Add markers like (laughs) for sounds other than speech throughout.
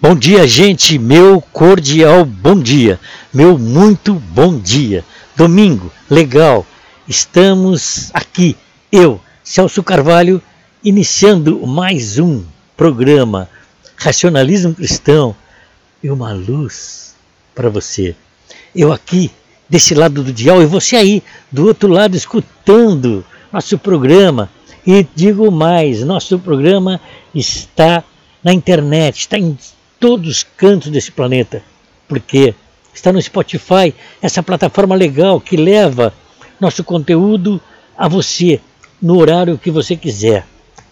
Bom dia, gente. Meu cordial bom dia. Meu muito bom dia. Domingo, legal. Estamos aqui, eu, Celso Carvalho, iniciando mais um programa Racionalismo Cristão e uma luz para você. Eu aqui, desse lado do dial, e você aí, do outro lado, escutando nosso programa. E digo mais: nosso programa está na internet, está em todos os cantos desse planeta, porque está no Spotify, essa plataforma legal que leva nosso conteúdo a você no horário que você quiser,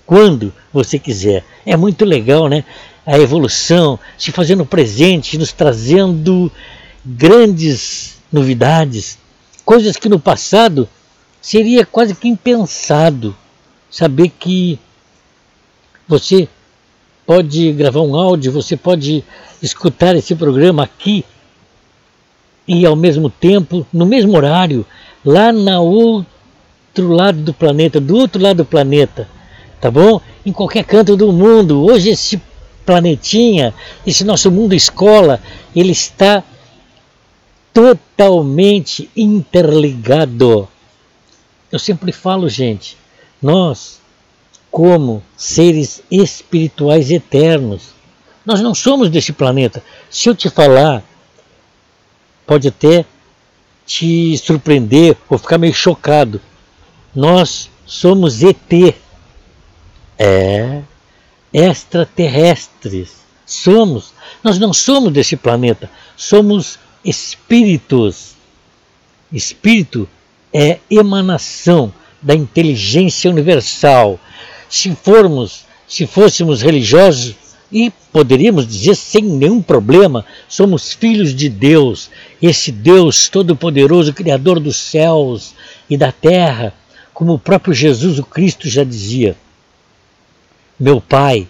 quando você quiser. É muito legal, né? A evolução se fazendo presente, nos trazendo grandes novidades, coisas que no passado seria quase que impensado. Saber que você pode gravar um áudio, você pode escutar esse programa aqui e ao mesmo tempo, no mesmo horário, lá na outro lado do planeta, do outro lado do planeta, tá bom? Em qualquer canto do mundo. Hoje esse planetinha, esse nosso mundo escola, ele está totalmente interligado. Eu sempre falo, gente, nós como seres espirituais eternos. Nós não somos deste planeta. Se eu te falar, pode até te surpreender ou ficar meio chocado. Nós somos ET. É, extraterrestres. Somos. Nós não somos desse planeta. Somos espíritos. Espírito é emanação da inteligência universal se formos, se fôssemos religiosos, e poderíamos dizer sem nenhum problema, somos filhos de Deus, esse Deus todo-poderoso, Criador dos céus e da terra, como o próprio Jesus o Cristo já dizia. Meu Pai,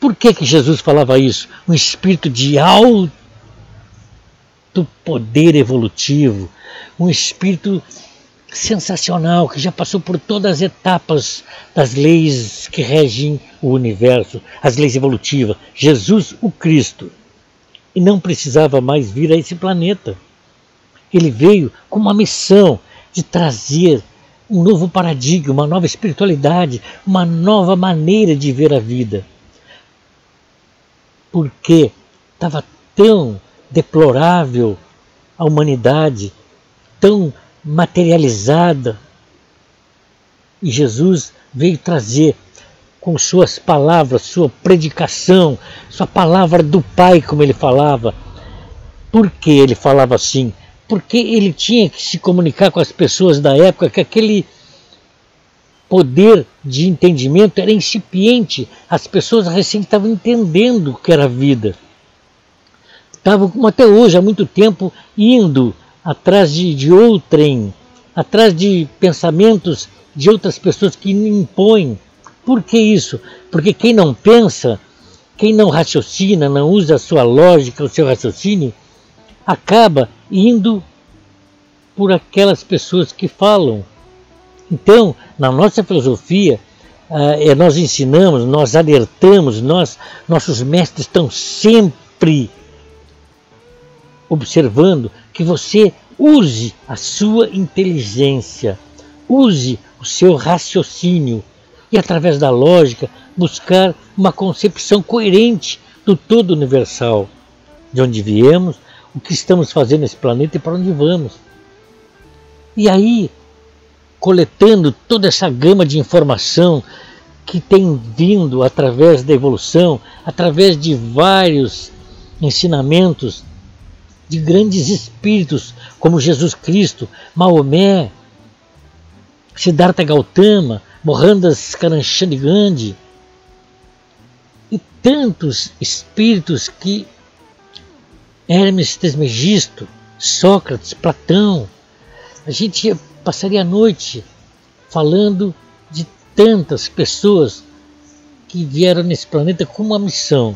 por que, que Jesus falava isso? Um espírito de alto poder evolutivo, um espírito sensacional que já passou por todas as etapas das leis que regem o universo, as leis evolutivas. Jesus, o Cristo. E não precisava mais vir a esse planeta. Ele veio com uma missão de trazer um novo paradigma, uma nova espiritualidade, uma nova maneira de ver a vida. Porque estava tão deplorável a humanidade, tão materializada. E Jesus veio trazer com suas palavras, sua predicação, sua palavra do Pai, como ele falava. Por que ele falava assim? Porque ele tinha que se comunicar com as pessoas da época que aquele poder de entendimento era incipiente. As pessoas recém estavam entendendo o que era a vida. Estavam, como até hoje, há muito tempo, indo atrás de, de outrem, atrás de pensamentos de outras pessoas que impõem. Por que isso? Porque quem não pensa, quem não raciocina, não usa a sua lógica, o seu raciocínio, acaba indo por aquelas pessoas que falam. Então, na nossa filosofia, uh, nós ensinamos, nós alertamos, nós, nossos mestres estão sempre observando que você use a sua inteligência, use o seu raciocínio e, através da lógica, buscar uma concepção coerente do todo universal, de onde viemos, o que estamos fazendo nesse planeta e para onde vamos. E aí, coletando toda essa gama de informação que tem vindo através da evolução, através de vários ensinamentos de grandes espíritos como Jesus Cristo, Maomé, Siddhartha Gautama, Mohandas Karamchand Gandhi e tantos espíritos que Hermes Trismegisto, Sócrates, Platão, a gente passaria a noite falando de tantas pessoas que vieram nesse planeta com uma missão: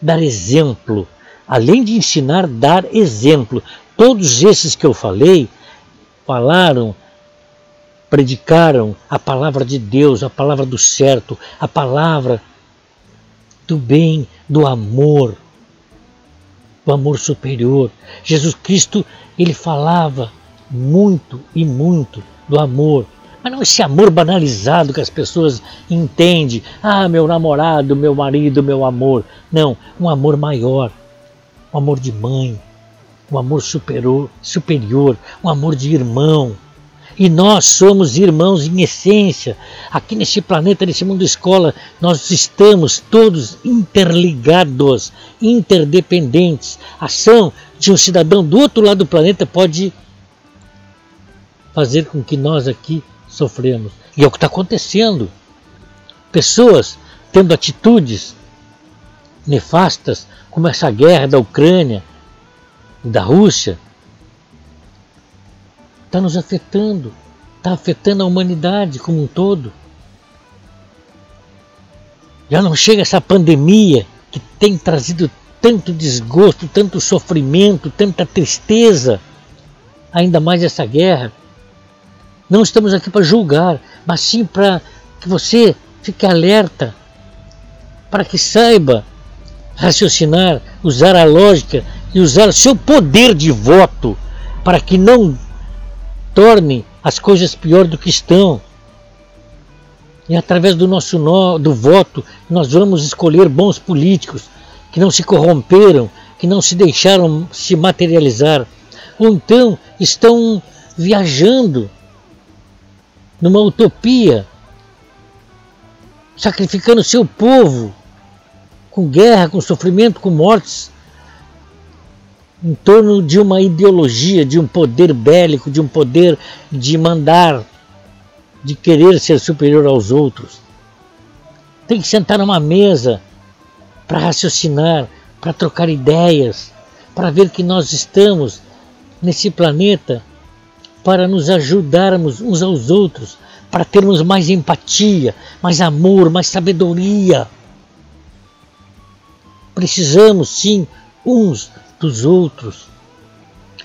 dar exemplo além de ensinar, dar exemplo. Todos esses que eu falei falaram, predicaram a palavra de Deus, a palavra do certo, a palavra do bem, do amor, do amor superior. Jesus Cristo, ele falava muito e muito do amor, mas não esse amor banalizado que as pessoas entendem. Ah, meu namorado, meu marido, meu amor. Não, um amor maior, um amor de mãe, um amor superior, superior um amor de irmão. E nós somos irmãos em essência. Aqui nesse planeta, nesse mundo escola, nós estamos todos interligados, interdependentes. A ação de um cidadão do outro lado do planeta pode fazer com que nós aqui sofremos. E é o que está acontecendo. Pessoas tendo atitudes nefastas, como essa guerra da Ucrânia e da Rússia, está nos afetando, está afetando a humanidade como um todo. Já não chega essa pandemia que tem trazido tanto desgosto, tanto sofrimento, tanta tristeza, ainda mais essa guerra. Não estamos aqui para julgar, mas sim para que você fique alerta, para que saiba raciocinar, usar a lógica e usar o seu poder de voto para que não torne as coisas pior do que estão. E através do nosso no, do voto nós vamos escolher bons políticos que não se corromperam, que não se deixaram se materializar, ou então estão viajando numa utopia, sacrificando seu povo com guerra, com sofrimento, com mortes, em torno de uma ideologia, de um poder bélico, de um poder de mandar, de querer ser superior aos outros. Tem que sentar numa mesa para raciocinar, para trocar ideias, para ver que nós estamos nesse planeta para nos ajudarmos uns aos outros, para termos mais empatia, mais amor, mais sabedoria. Precisamos sim uns dos outros.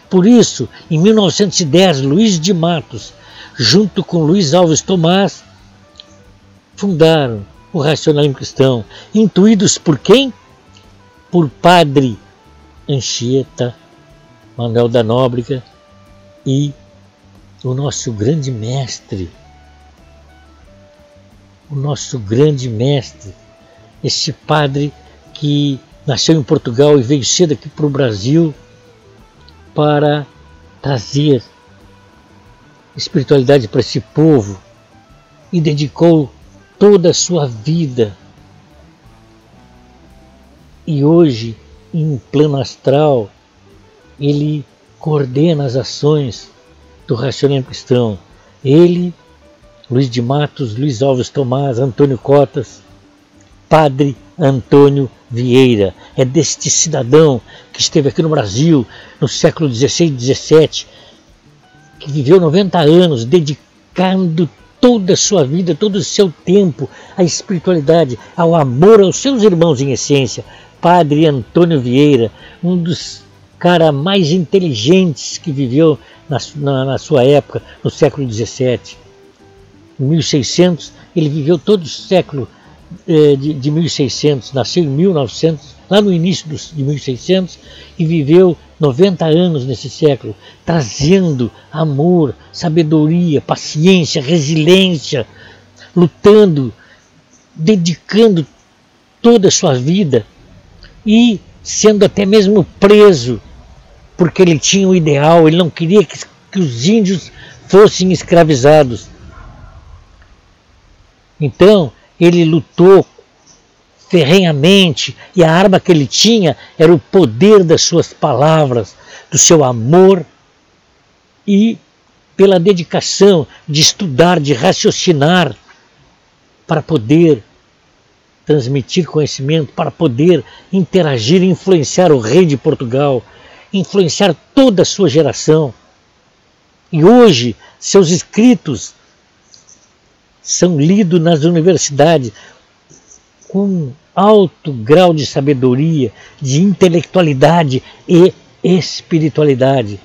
Por isso, em 1910, Luiz de Matos, junto com Luiz Alves Tomás, fundaram o racionalismo cristão, intuídos por quem? Por Padre Anchieta, Manuel da Nóbrega e o nosso grande mestre, o nosso grande mestre, este padre que nasceu em Portugal e veio cedo aqui para o Brasil para trazer espiritualidade para esse povo e dedicou toda a sua vida. E hoje, em plano astral, ele coordena as ações do racionamento cristão. Ele, Luiz de Matos, Luiz Alves Tomás, Antônio Cotas, Padre Antônio Vieira. É deste cidadão que esteve aqui no Brasil no século XVI e XVII, que viveu 90 anos dedicando toda a sua vida, todo o seu tempo à espiritualidade, ao amor aos seus irmãos em essência. Padre Antônio Vieira, um dos caras mais inteligentes que viveu na, na, na sua época, no século XVII. Em 1600, ele viveu todo o século eh, de, de 1600, nasceu em 1900, lá no início de 1600, e viveu 90 anos nesse século, trazendo amor, sabedoria, paciência, resiliência, lutando, dedicando toda a sua vida e sendo até mesmo preso porque ele tinha um ideal, ele não queria que, que os índios fossem escravizados. Então, ele lutou ferrenhamente e a arma que ele tinha era o poder das suas palavras, do seu amor e pela dedicação de estudar, de raciocinar para poder transmitir conhecimento, para poder interagir e influenciar o rei de Portugal, influenciar toda a sua geração. E hoje, seus escritos são lidos nas universidades com alto grau de sabedoria, de intelectualidade e espiritualidade.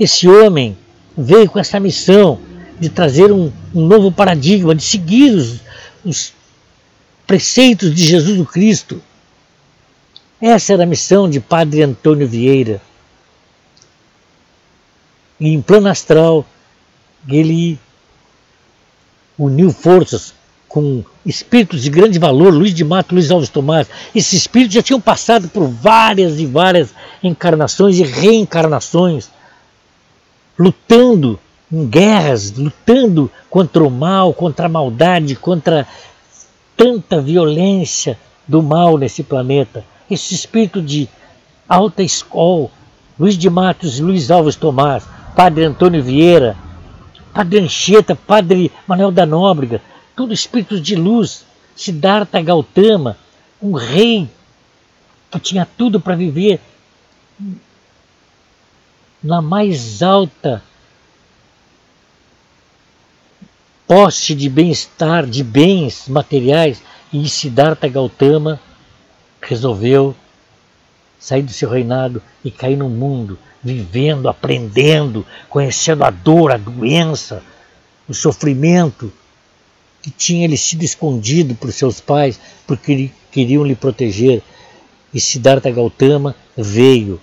Esse homem veio com essa missão de trazer um, um novo paradigma, de seguir os, os preceitos de Jesus Cristo Essa era a missão de Padre Antônio Vieira. E em plano astral, ele uniu forças com espíritos de grande valor, Luiz de Mato, Luiz Alves Tomás. Esses espíritos já tinham passado por várias e várias encarnações e reencarnações, lutando em guerras, lutando contra o mal, contra a maldade, contra tanta violência do mal nesse planeta. Esse espírito de alta escola, Luiz de Matos, Luiz Alves Tomás, Padre Antônio Vieira, Padre Anchieta, Padre Manuel da Nóbrega, tudo espíritos de luz, Siddhartha Gautama, um rei que tinha tudo para viver na mais alta posse de bem-estar, de bens materiais, e Siddhartha Gautama resolveu sair do seu reinado e cair no mundo, vivendo, aprendendo, conhecendo a dor, a doença, o sofrimento, que tinha ele sido escondido por seus pais porque queriam lhe proteger. E Siddhartha Gautama veio,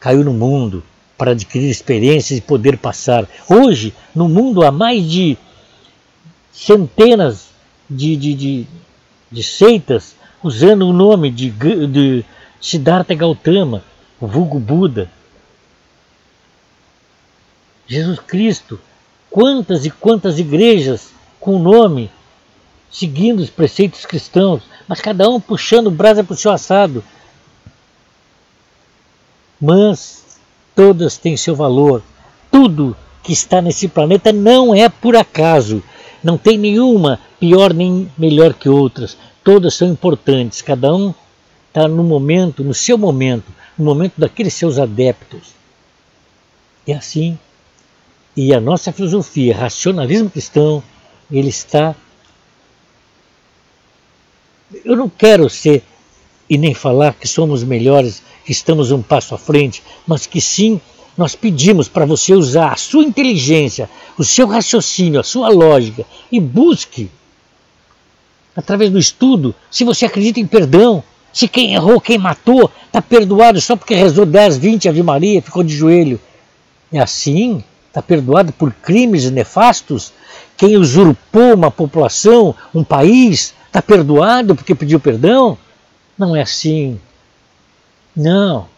caiu no mundo para adquirir experiências e poder passar. Hoje, no mundo, há mais de centenas de, de, de, de seitas usando o nome de, de Siddhartha Gautama, o vulgo Buda. Jesus Cristo, quantas e quantas igrejas com o nome, seguindo os preceitos cristãos, mas cada um puxando brasa para o seu assado. Mas todas têm seu valor. Tudo que está nesse planeta não é por acaso. Não tem nenhuma pior nem melhor que outras. Todas são importantes. Cada um está no momento, no seu momento, no momento daqueles seus adeptos. É assim. E a nossa filosofia, racionalismo cristão, ele está. Eu não quero ser e nem falar que somos melhores, que estamos um passo à frente, mas que sim nós pedimos para você usar a sua inteligência, o seu raciocínio, a sua lógica e busque, através do estudo, se você acredita em perdão, se quem errou, quem matou, está perdoado só porque rezou 10, 20 Ave Maria, ficou de joelho. É assim? Está perdoado por crimes nefastos? Quem usurpou uma população, um país, está perdoado porque pediu perdão? Não é assim. Não.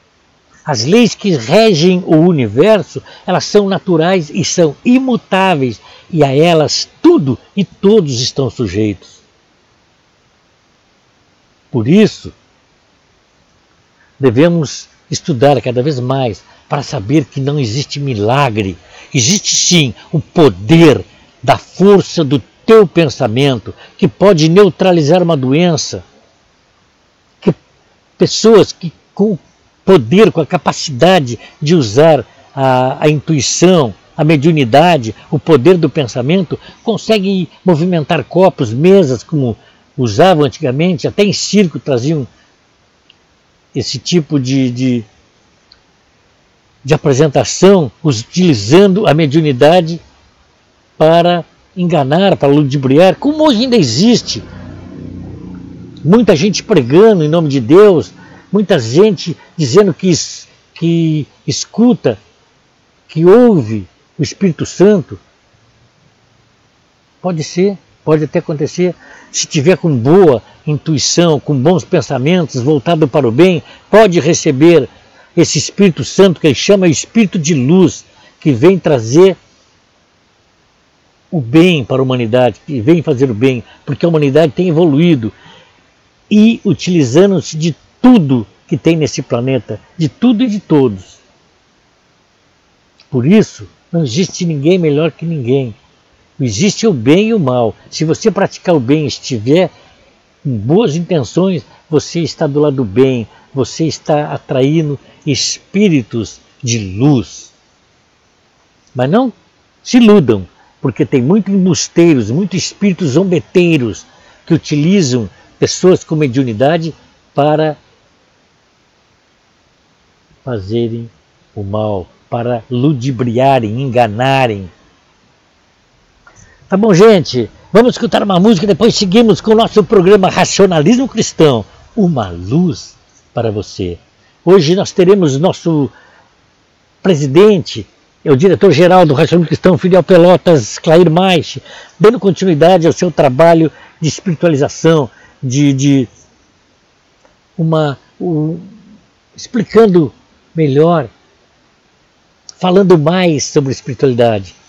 As leis que regem o universo, elas são naturais e são imutáveis, e a elas tudo e todos estão sujeitos. Por isso, devemos estudar cada vez mais para saber que não existe milagre, existe sim o poder da força do teu pensamento que pode neutralizar uma doença. Que pessoas que com poder, com a capacidade de usar a, a intuição, a mediunidade, o poder do pensamento, conseguem movimentar copos, mesas, como usavam antigamente, até em circo traziam esse tipo de, de, de apresentação, utilizando a mediunidade para enganar, para ludibriar, como hoje ainda existe. Muita gente pregando em nome de Deus, muita gente dizendo que, que escuta, que ouve o Espírito Santo. Pode ser, pode até acontecer, se tiver com boa intuição, com bons pensamentos, voltado para o bem, pode receber esse Espírito Santo que ele chama Espírito de luz, que vem trazer o bem para a humanidade, que vem fazer o bem, porque a humanidade tem evoluído e utilizando-se de tudo que tem nesse planeta, de tudo e de todos. Por isso, não existe ninguém melhor que ninguém. Existe o bem e o mal. Se você praticar o bem e estiver com boas intenções, você está do lado do bem, você está atraindo espíritos de luz. Mas não se iludam, porque tem muitos embusteiros, muitos espíritos zombeteiros que utilizam pessoas com mediunidade para fazerem o mal, para ludibriarem, enganarem. Tá bom, gente? Vamos escutar uma música e depois seguimos com o nosso programa Racionalismo Cristão. Uma luz para você. Hoje nós teremos nosso presidente, é o diretor-geral do Racionalismo Cristão, Fidel Pelotas, Clair Maiche, dando continuidade ao seu trabalho de espiritualização, de, de uma. Um, explicando melhor, falando mais sobre espiritualidade.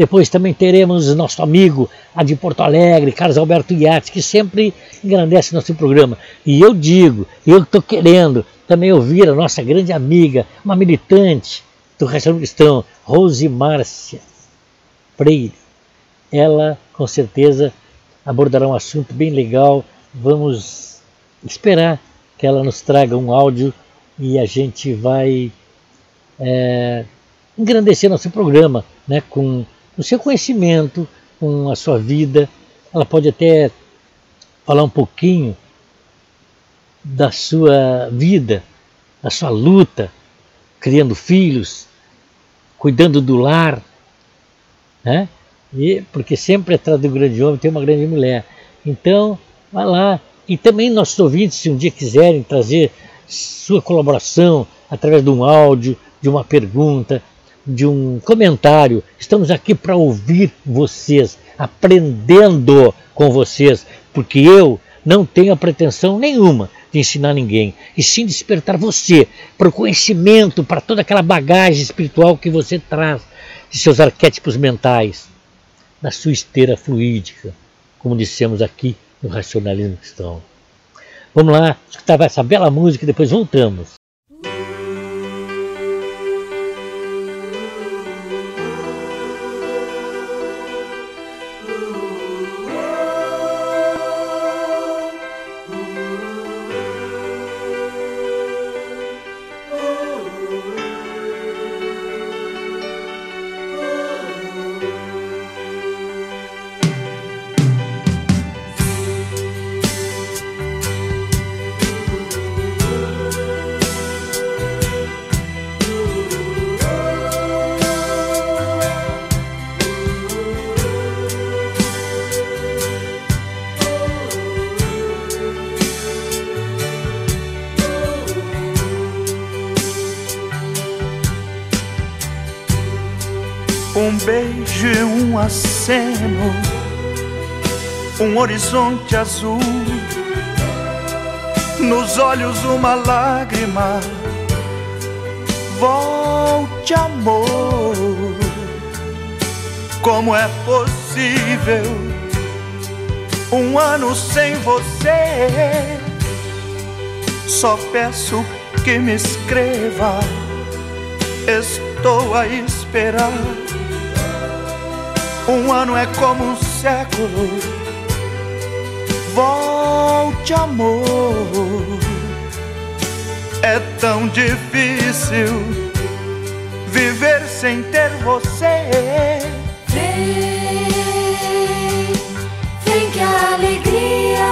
Depois também teremos nosso amigo, a de Porto Alegre, Carlos Alberto Iatti, que sempre engrandece nosso programa. E eu digo, eu estou querendo também ouvir a nossa grande amiga, uma militante, do Restaurante Cristão, Rose Márcia Freire. Ela, com certeza, abordará um assunto bem legal. Vamos esperar que ela nos traga um áudio e a gente vai é, engrandecer nosso programa né, com o seu conhecimento, com a sua vida. Ela pode até falar um pouquinho da sua vida, da sua luta, criando filhos, cuidando do lar, né? E, porque sempre atrás do grande homem tem uma grande mulher. Então, vá lá. E também nossos ouvintes, se um dia quiserem trazer sua colaboração através de um áudio, de uma pergunta, de um comentário, estamos aqui para ouvir vocês, aprendendo com vocês, porque eu não tenho a pretensão nenhuma de ensinar ninguém, e sim despertar você para o conhecimento, para toda aquela bagagem espiritual que você traz de seus arquétipos mentais, na sua esteira fluídica, como dissemos aqui no racionalismo cristão. Vamos lá, escutar essa bela música e depois voltamos. Aceno, um horizonte azul, nos olhos uma lágrima. Volte, amor. Como é possível um ano sem você? Só peço que me escreva. Estou a esperar um ano é como um século. Volte, amor. É tão difícil viver sem ter você. Vem, vem que a alegria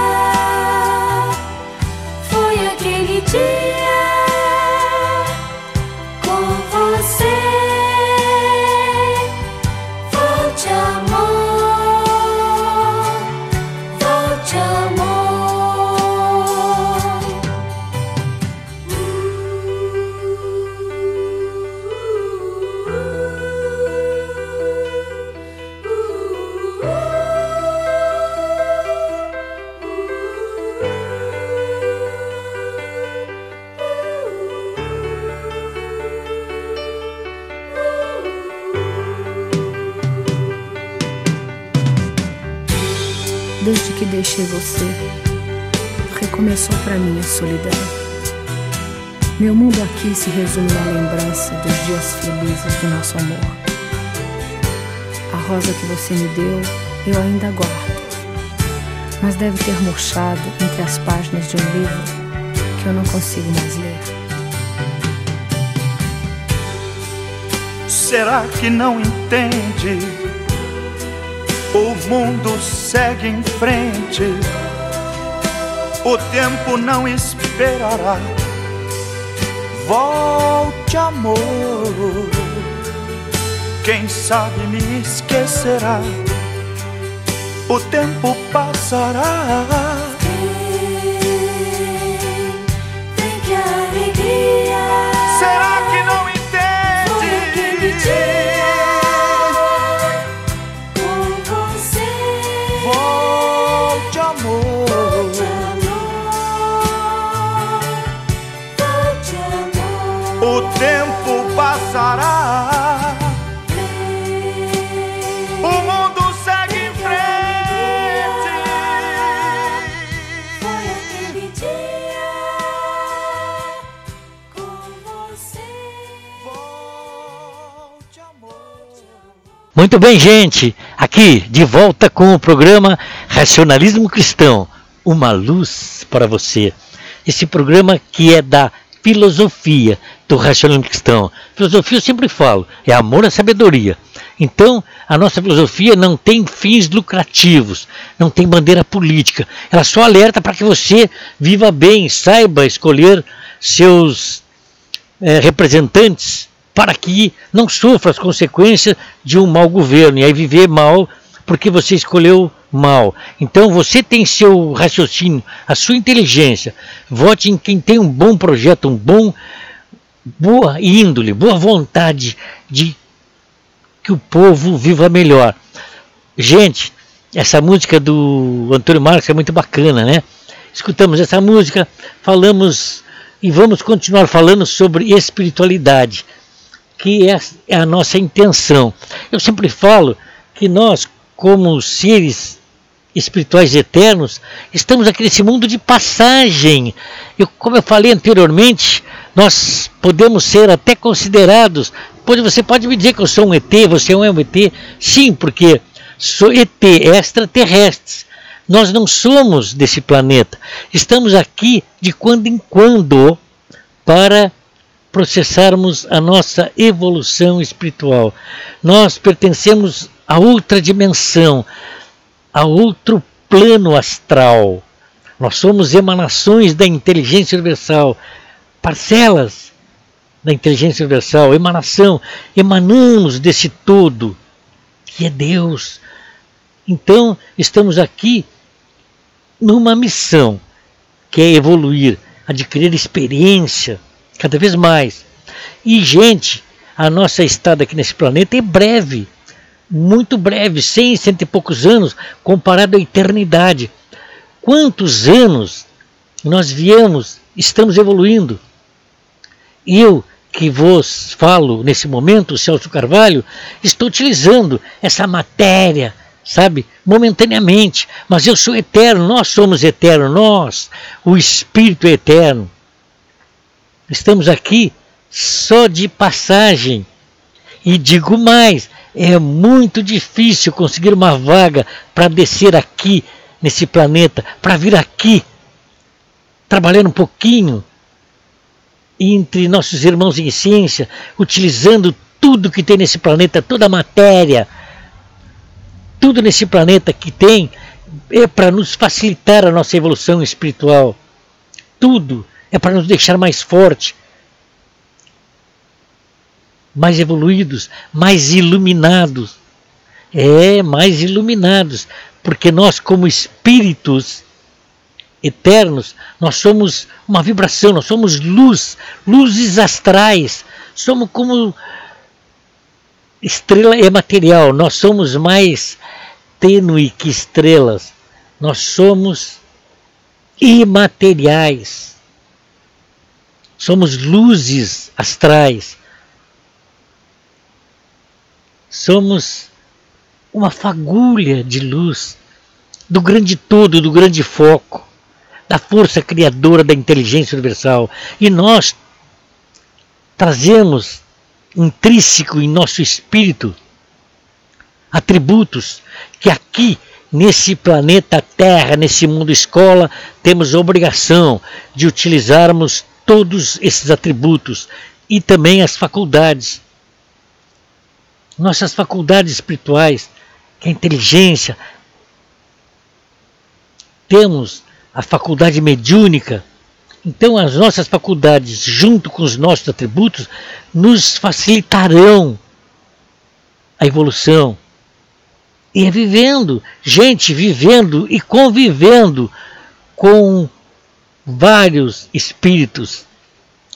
foi aquele dia. Deixei você, recomeçou para mim a solidão. Meu mundo aqui se resume na lembrança dos dias felizes do nosso amor. A rosa que você me deu, eu ainda guardo, mas deve ter murchado entre as páginas de um livro que eu não consigo mais ler. Será que não entende? O mundo segue em frente, o tempo não esperará. Volte, amor, quem sabe me esquecerá. O tempo passará. Muito bem, gente. Aqui, de volta com o programa Racionalismo Cristão. Uma luz para você. Esse programa que é da filosofia do racionalismo cristão. Filosofia eu sempre falo, é amor à sabedoria. Então, a nossa filosofia não tem fins lucrativos, não tem bandeira política. Ela só alerta para que você viva bem, saiba escolher seus eh, representantes para que não sofra as consequências de um mau governo e aí viver mal porque você escolheu mal. Então você tem seu raciocínio, a sua inteligência. Vote em quem tem um bom projeto, um bom boa índole, boa vontade de que o povo viva melhor. Gente, essa música do Antônio Marcos é muito bacana, né? Escutamos essa música, falamos e vamos continuar falando sobre espiritualidade, que é, é a nossa intenção. Eu sempre falo que nós, como seres espirituais eternos, estamos aqui nesse mundo de passagem. Eu, como eu falei anteriormente, nós podemos ser até considerados. Pode, você pode me dizer que eu sou um ET, você é um ET? Sim, porque sou ET, extraterrestres. Nós não somos desse planeta. Estamos aqui de quando em quando para processarmos a nossa evolução espiritual. Nós pertencemos a outra dimensão, a outro plano astral. Nós somos emanações da inteligência universal, parcelas da inteligência universal, emanação, emanamos desse todo que é Deus. Então, estamos aqui numa missão que é evoluir, adquirir experiência cada vez mais. E, gente, a nossa estada aqui nesse planeta é breve, muito breve, cem, cento e poucos anos, comparado à eternidade. Quantos anos nós viemos, estamos evoluindo? Eu que vos falo nesse momento, Celso Carvalho, estou utilizando essa matéria, sabe, momentaneamente, mas eu sou eterno, nós somos eternos, nós, o Espírito é eterno. Estamos aqui só de passagem. E digo mais, é muito difícil conseguir uma vaga para descer aqui nesse planeta, para vir aqui, trabalhando um pouquinho entre nossos irmãos em ciência, utilizando tudo que tem nesse planeta, toda a matéria, tudo nesse planeta que tem, é para nos facilitar a nossa evolução espiritual. Tudo é para nos deixar mais forte, mais evoluídos, mais iluminados. É, mais iluminados, porque nós, como espíritos eternos, nós somos uma vibração, nós somos luz, luzes astrais, somos como estrela é material, nós somos mais tênue que estrelas, nós somos imateriais, somos luzes astrais, somos uma fagulha de luz do grande todo, do grande foco, da força criadora da inteligência universal. E nós trazemos intrínseco em nosso espírito atributos que aqui nesse planeta Terra, nesse mundo escola, temos obrigação de utilizarmos todos esses atributos e também as faculdades nossas faculdades espirituais, que é a inteligência. Temos a faculdade mediúnica. Então, as nossas faculdades, junto com os nossos atributos, nos facilitarão a evolução. E é vivendo, gente vivendo e convivendo com vários espíritos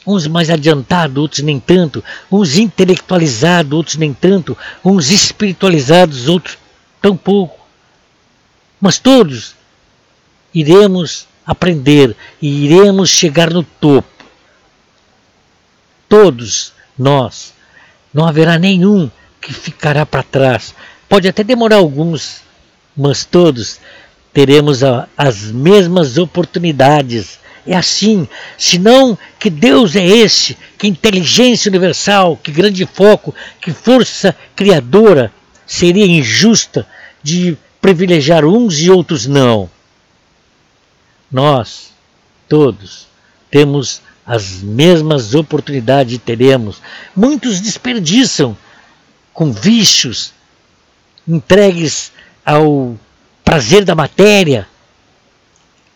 uns mais adiantados, outros nem tanto, uns intelectualizados, outros nem tanto, uns espiritualizados, outros tão pouco. Mas todos iremos aprender e iremos chegar no topo. todos nós, não haverá nenhum que ficará para trás. Pode até demorar alguns, mas todos teremos a, as mesmas oportunidades. É assim, senão que Deus é esse, que inteligência universal, que grande foco, que força criadora seria injusta de privilegiar uns e outros não. Nós, todos, temos as mesmas oportunidades teremos. Muitos desperdiçam com vícios entregues ao prazer da matéria,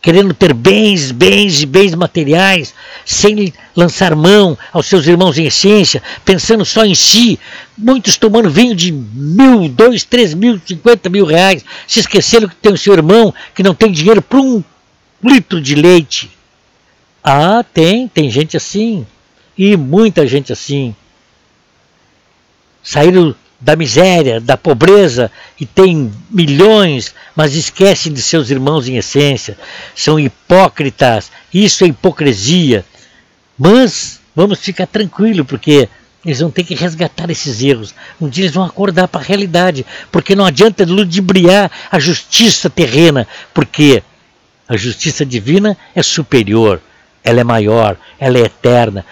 querendo ter bens, bens e bens materiais, sem lançar mão aos seus irmãos em essência, pensando só em si, muitos tomando vinho de mil, dois, três mil, cinquenta mil reais, se esquecendo que tem o seu irmão que não tem dinheiro para um litro de leite. Ah, tem, tem gente assim. E muita gente assim. Saíram da miséria, da pobreza e tem milhões, mas esquecem de seus irmãos em essência. São hipócritas. Isso é hipocrisia. Mas vamos ficar tranquilo, porque eles vão ter que resgatar esses erros. Um dia eles vão acordar para a realidade, porque não adianta ludibriar a justiça terrena, porque a justiça divina é superior ela é maior, ela é eterna.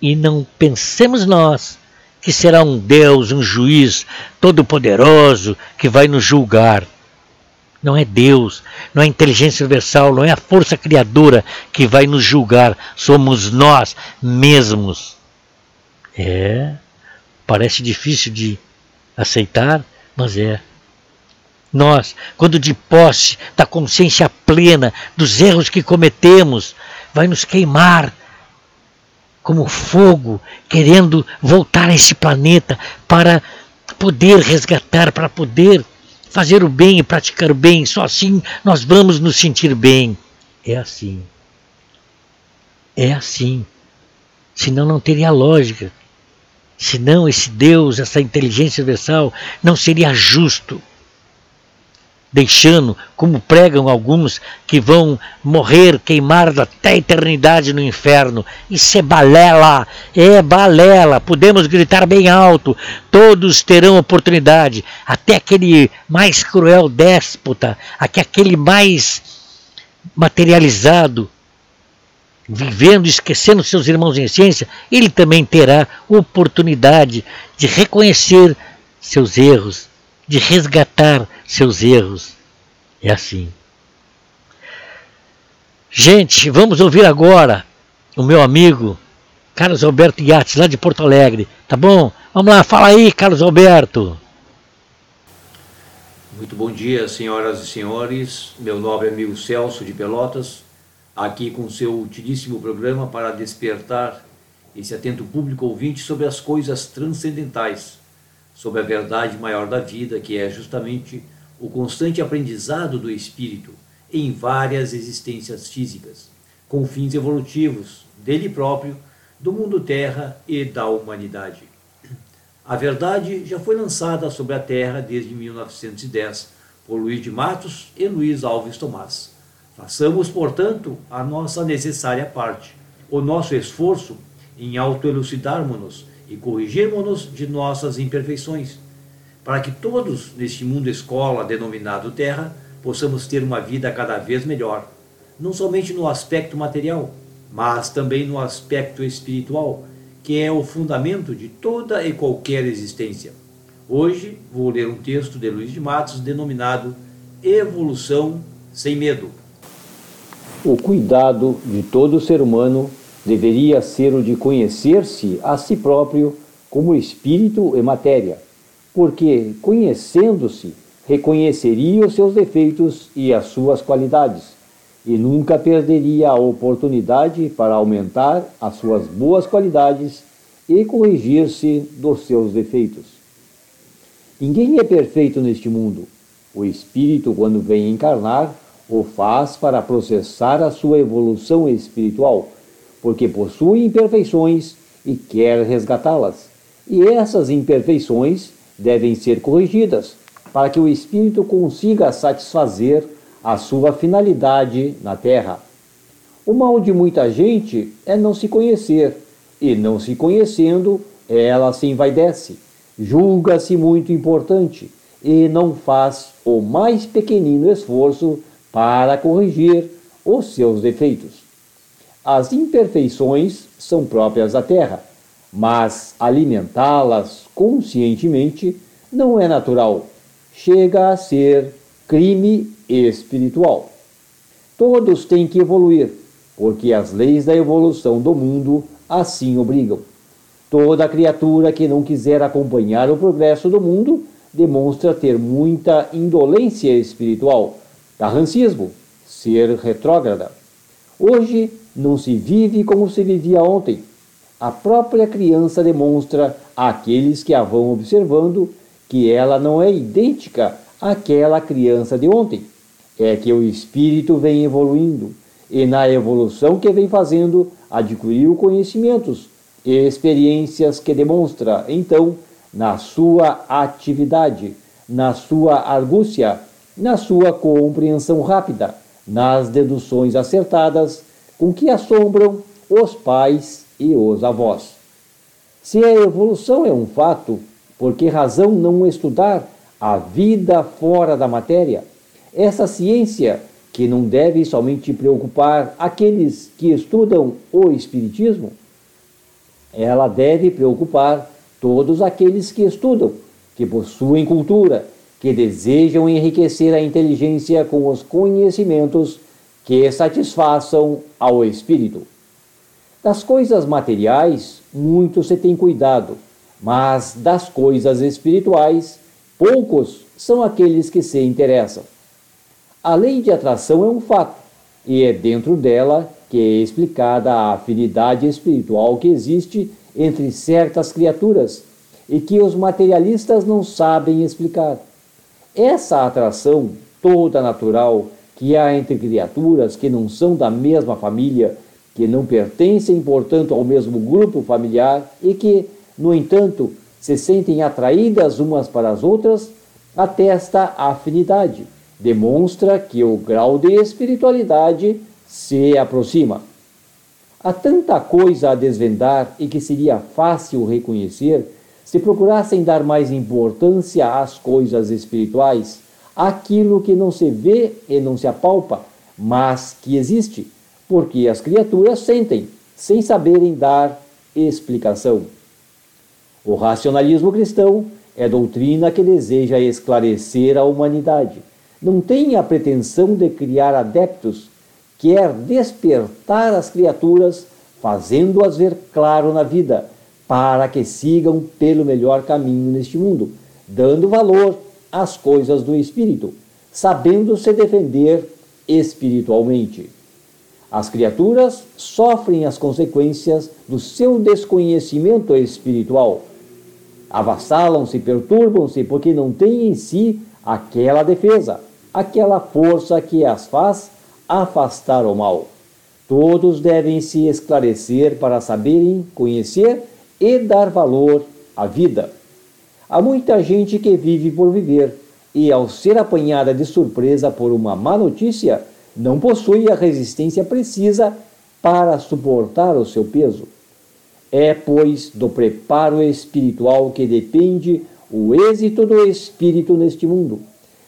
E não pensemos nós que será um Deus, um juiz todo-poderoso que vai nos julgar. Não é Deus, não é a inteligência universal, não é a força criadora que vai nos julgar, somos nós mesmos. É, parece difícil de aceitar, mas é. Nós, quando de posse da consciência plena dos erros que cometemos, vai nos queimar como fogo, querendo voltar a esse planeta para poder resgatar, para poder fazer o bem e praticar o bem. Só assim nós vamos nos sentir bem. É assim. É assim. Senão não teria lógica. Senão esse Deus, essa inteligência universal, não seria justo deixando, como pregam alguns, que vão morrer queimados até a eternidade no inferno. Isso é balela, é balela. Podemos gritar bem alto, todos terão oportunidade, até aquele mais cruel déspota, até aquele mais materializado, vivendo, esquecendo seus irmãos em essência, ele também terá oportunidade de reconhecer seus erros, de resgatar seus erros. É assim. Gente, vamos ouvir agora o meu amigo Carlos Alberto Yates, lá de Porto Alegre. Tá bom? Vamos lá, fala aí, Carlos Alberto. Muito bom dia, senhoras e senhores. Meu nobre amigo Celso de Pelotas, aqui com seu utilíssimo programa para despertar esse atento público ouvinte sobre as coisas transcendentais sobre a verdade maior da vida, que é justamente o constante aprendizado do espírito em várias existências físicas, com fins evolutivos dele próprio, do mundo terra e da humanidade. A verdade já foi lançada sobre a Terra desde 1910 por Luiz de Matos e Luiz Alves Tomás. Façamos, portanto, a nossa necessária parte, o nosso esforço em autoelucidarmos-nos e corrigirmos-nos de nossas imperfeições, para que todos neste mundo escola denominado Terra possamos ter uma vida cada vez melhor, não somente no aspecto material, mas também no aspecto espiritual, que é o fundamento de toda e qualquer existência. Hoje vou ler um texto de Luiz de Matos denominado Evolução sem Medo. O cuidado de todo ser humano deveria ser o de conhecer-se a si próprio como espírito e matéria, porque, conhecendo-se, reconheceria os seus defeitos e as suas qualidades, e nunca perderia a oportunidade para aumentar as suas boas qualidades e corrigir-se dos seus defeitos. Ninguém é perfeito neste mundo. O espírito, quando vem encarnar, o faz para processar a sua evolução espiritual porque possui imperfeições e quer resgatá-las. E essas imperfeições devem ser corrigidas para que o espírito consiga satisfazer a sua finalidade na terra. O mal de muita gente é não se conhecer e não se conhecendo, ela se envaidece, julga-se muito importante e não faz o mais pequenino esforço para corrigir os seus defeitos. As imperfeições são próprias da terra, mas alimentá-las conscientemente não é natural, chega a ser crime espiritual. Todos têm que evoluir, porque as leis da evolução do mundo assim obrigam. Toda criatura que não quiser acompanhar o progresso do mundo demonstra ter muita indolência espiritual, carrancismo, ser retrógrada. Hoje não se vive como se vivia ontem. A própria criança demonstra àqueles que a vão observando que ela não é idêntica àquela criança de ontem. É que o espírito vem evoluindo e na evolução que vem fazendo adquiriu conhecimentos e experiências que demonstra, então, na sua atividade, na sua argúcia, na sua compreensão rápida, nas deduções acertadas com que assombram os pais e os avós. Se a evolução é um fato, por que razão não estudar a vida fora da matéria? Essa ciência que não deve somente preocupar aqueles que estudam o Espiritismo, ela deve preocupar todos aqueles que estudam, que possuem cultura, que desejam enriquecer a inteligência com os conhecimentos que satisfaçam ao espírito. Das coisas materiais, muito se tem cuidado, mas das coisas espirituais, poucos são aqueles que se interessam. A lei de atração é um fato, e é dentro dela que é explicada a afinidade espiritual que existe entre certas criaturas e que os materialistas não sabem explicar. Essa atração toda natural que há entre criaturas que não são da mesma família, que não pertencem, portanto, ao mesmo grupo familiar e que, no entanto, se sentem atraídas umas para as outras, atesta a afinidade, demonstra que o grau de espiritualidade se aproxima. Há tanta coisa a desvendar e que seria fácil reconhecer se procurassem dar mais importância às coisas espirituais, aquilo que não se vê e não se apalpa, mas que existe, porque as criaturas sentem, sem saberem dar explicação. O racionalismo cristão é doutrina que deseja esclarecer a humanidade. Não tem a pretensão de criar adeptos, quer despertar as criaturas, fazendo-as ver claro na vida para que sigam pelo melhor caminho neste mundo, dando valor às coisas do espírito, sabendo se defender espiritualmente. As criaturas sofrem as consequências do seu desconhecimento espiritual. Avassalam-se, perturbam-se porque não têm em si aquela defesa, aquela força que as faz afastar o mal. Todos devem se esclarecer para saberem conhecer e dar valor à vida. Há muita gente que vive por viver e, ao ser apanhada de surpresa por uma má notícia, não possui a resistência precisa para suportar o seu peso. É, pois, do preparo espiritual que depende o êxito do espírito neste mundo.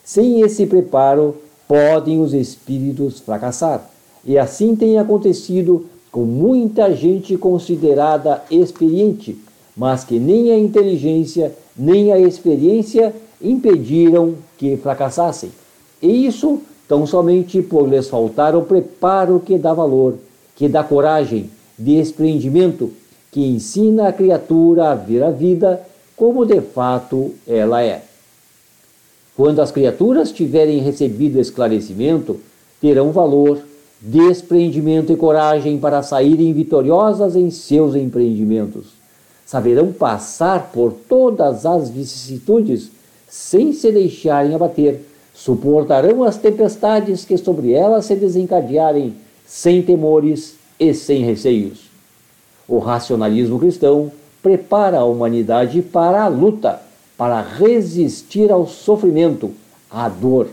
Sem esse preparo, podem os espíritos fracassar. E assim tem acontecido com muita gente considerada experiente, mas que nem a inteligência nem a experiência impediram que fracassassem. E isso tão somente por lhes faltar o preparo que dá valor, que dá coragem, desprendimento, que ensina a criatura a ver a vida como de fato ela é. Quando as criaturas tiverem recebido esclarecimento, terão valor, desprendimento e coragem para saírem vitoriosas em seus empreendimentos. Saberão passar por todas as vicissitudes sem se deixarem abater, suportarão as tempestades que sobre elas se desencadearem sem temores e sem receios. O racionalismo cristão prepara a humanidade para a luta, para resistir ao sofrimento, à dor.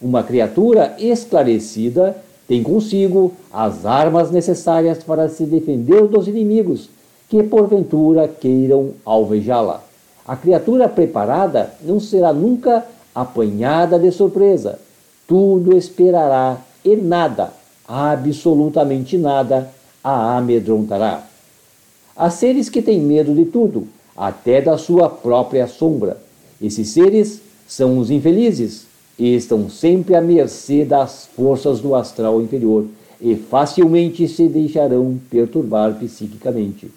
Uma criatura esclarecida tem consigo as armas necessárias para se defender dos inimigos que porventura queiram alvejá-la. A criatura preparada não será nunca apanhada de surpresa. Tudo esperará e nada, absolutamente nada, a amedrontará. Há seres que têm medo de tudo, até da sua própria sombra. Esses seres são os infelizes e estão sempre à mercê das forças do astral inferior e facilmente se deixarão perturbar psiquicamente.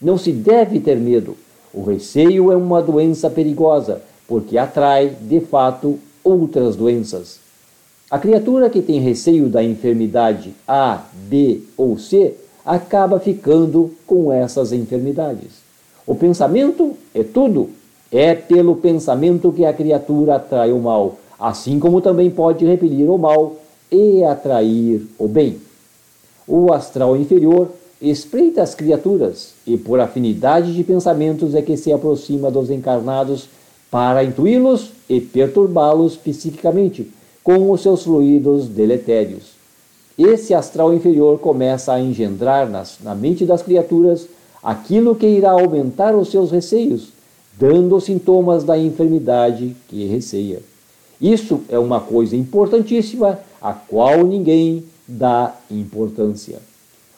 Não se deve ter medo. O receio é uma doença perigosa, porque atrai, de fato, outras doenças. A criatura que tem receio da enfermidade A, B ou C acaba ficando com essas enfermidades. O pensamento é tudo. É pelo pensamento que a criatura atrai o mal, assim como também pode repelir o mal e atrair o bem. O astral inferior espreita as criaturas e, por afinidade de pensamentos, é que se aproxima dos encarnados para intuí-los e perturbá-los psiquicamente com os seus fluidos deletérios. Esse astral inferior começa a engendrar nas, na mente das criaturas aquilo que irá aumentar os seus receios, dando sintomas da enfermidade que receia. Isso é uma coisa importantíssima a qual ninguém dá importância.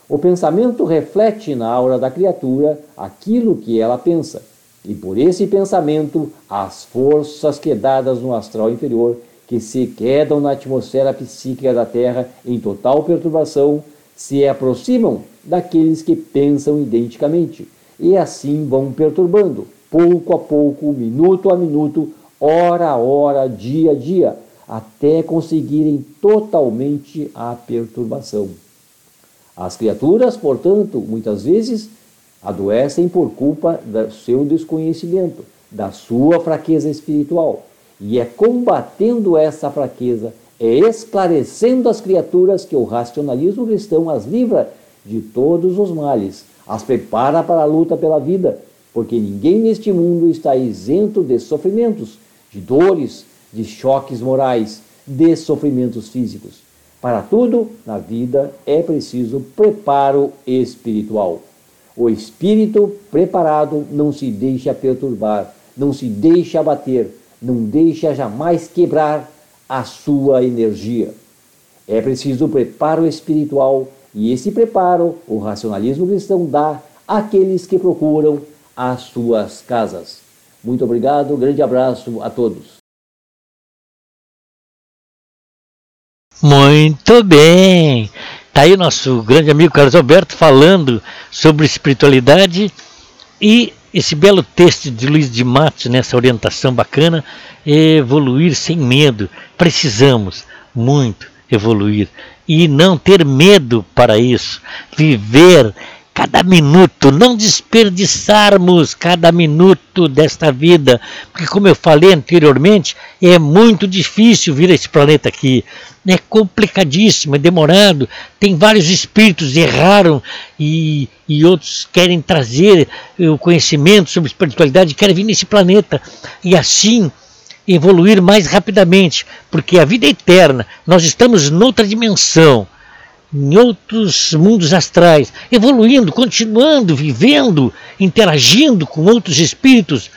O pensamento reflete na aura da criatura aquilo que ela pensa, e por esse pensamento, as forças quedadas no astral inferior, que se quedam na atmosfera psíquica da Terra em total perturbação, se aproximam daqueles que pensam identicamente, e assim vão perturbando, pouco a pouco, minuto a minuto, hora a hora, dia a dia, até conseguirem totalmente a perturbação. As criaturas, portanto, muitas vezes adoecem por culpa do seu desconhecimento, da sua fraqueza espiritual. E é combatendo essa fraqueza, é esclarecendo as criaturas que o racionalismo cristão as livra de todos os males, as prepara para a luta pela vida, porque ninguém neste mundo está isento de sofrimentos, de dores, de choques morais, de sofrimentos físicos. Para tudo na vida é preciso preparo espiritual. O espírito preparado não se deixa perturbar, não se deixa abater, não deixa jamais quebrar a sua energia. É preciso preparo espiritual e esse preparo o racionalismo cristão dá àqueles que procuram as suas casas. Muito obrigado, grande abraço a todos. Muito bem! Está aí o nosso grande amigo Carlos Alberto falando sobre espiritualidade e esse belo texto de Luiz de Matos, nessa orientação bacana, evoluir sem medo. Precisamos muito evoluir e não ter medo para isso. Viver cada minuto, não desperdiçarmos cada minuto desta vida, porque como eu falei anteriormente, é muito difícil vir a esse planeta aqui, é complicadíssimo, é demorado, tem vários espíritos erraram e, e outros querem trazer o conhecimento sobre espiritualidade, querem vir nesse planeta e assim evoluir mais rapidamente, porque a vida é eterna, nós estamos noutra dimensão em outros mundos astrais, evoluindo, continuando, vivendo, interagindo com outros espíritos,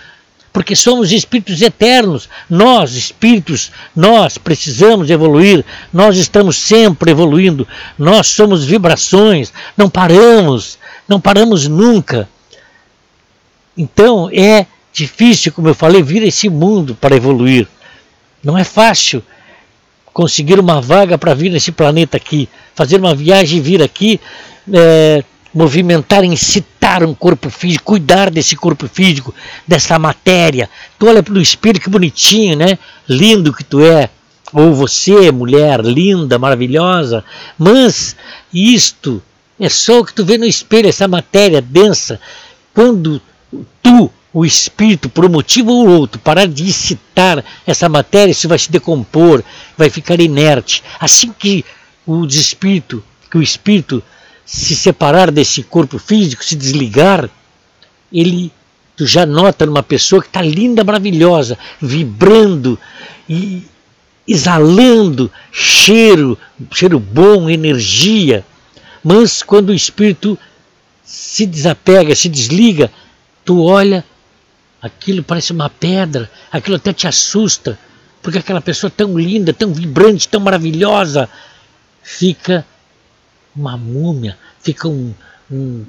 porque somos espíritos eternos. Nós, espíritos, nós precisamos evoluir, nós estamos sempre evoluindo, nós somos vibrações, não paramos, não paramos nunca. Então é difícil, como eu falei, vir a esse mundo para evoluir. Não é fácil conseguir uma vaga para vir nesse planeta aqui, fazer uma viagem vir aqui, é, movimentar, incitar um corpo físico, cuidar desse corpo físico, dessa matéria. Tu olha para o espírito que bonitinho, né? Lindo que tu é. Ou você, mulher linda, maravilhosa, mas isto é só o que tu vê no espelho, essa matéria densa. Quando tu o espírito, por um motivo ou outro, parar de excitar essa matéria, isso vai se decompor, vai ficar inerte. Assim que o espírito, que o espírito se separar desse corpo físico, se desligar, ele tu já nota numa pessoa que está linda, maravilhosa, vibrando e exalando cheiro, cheiro bom, energia. Mas quando o espírito se desapega, se desliga, tu olha, aquilo parece uma pedra, aquilo até te assusta, porque aquela pessoa tão linda, tão vibrante, tão maravilhosa, fica uma múmia, fica um, um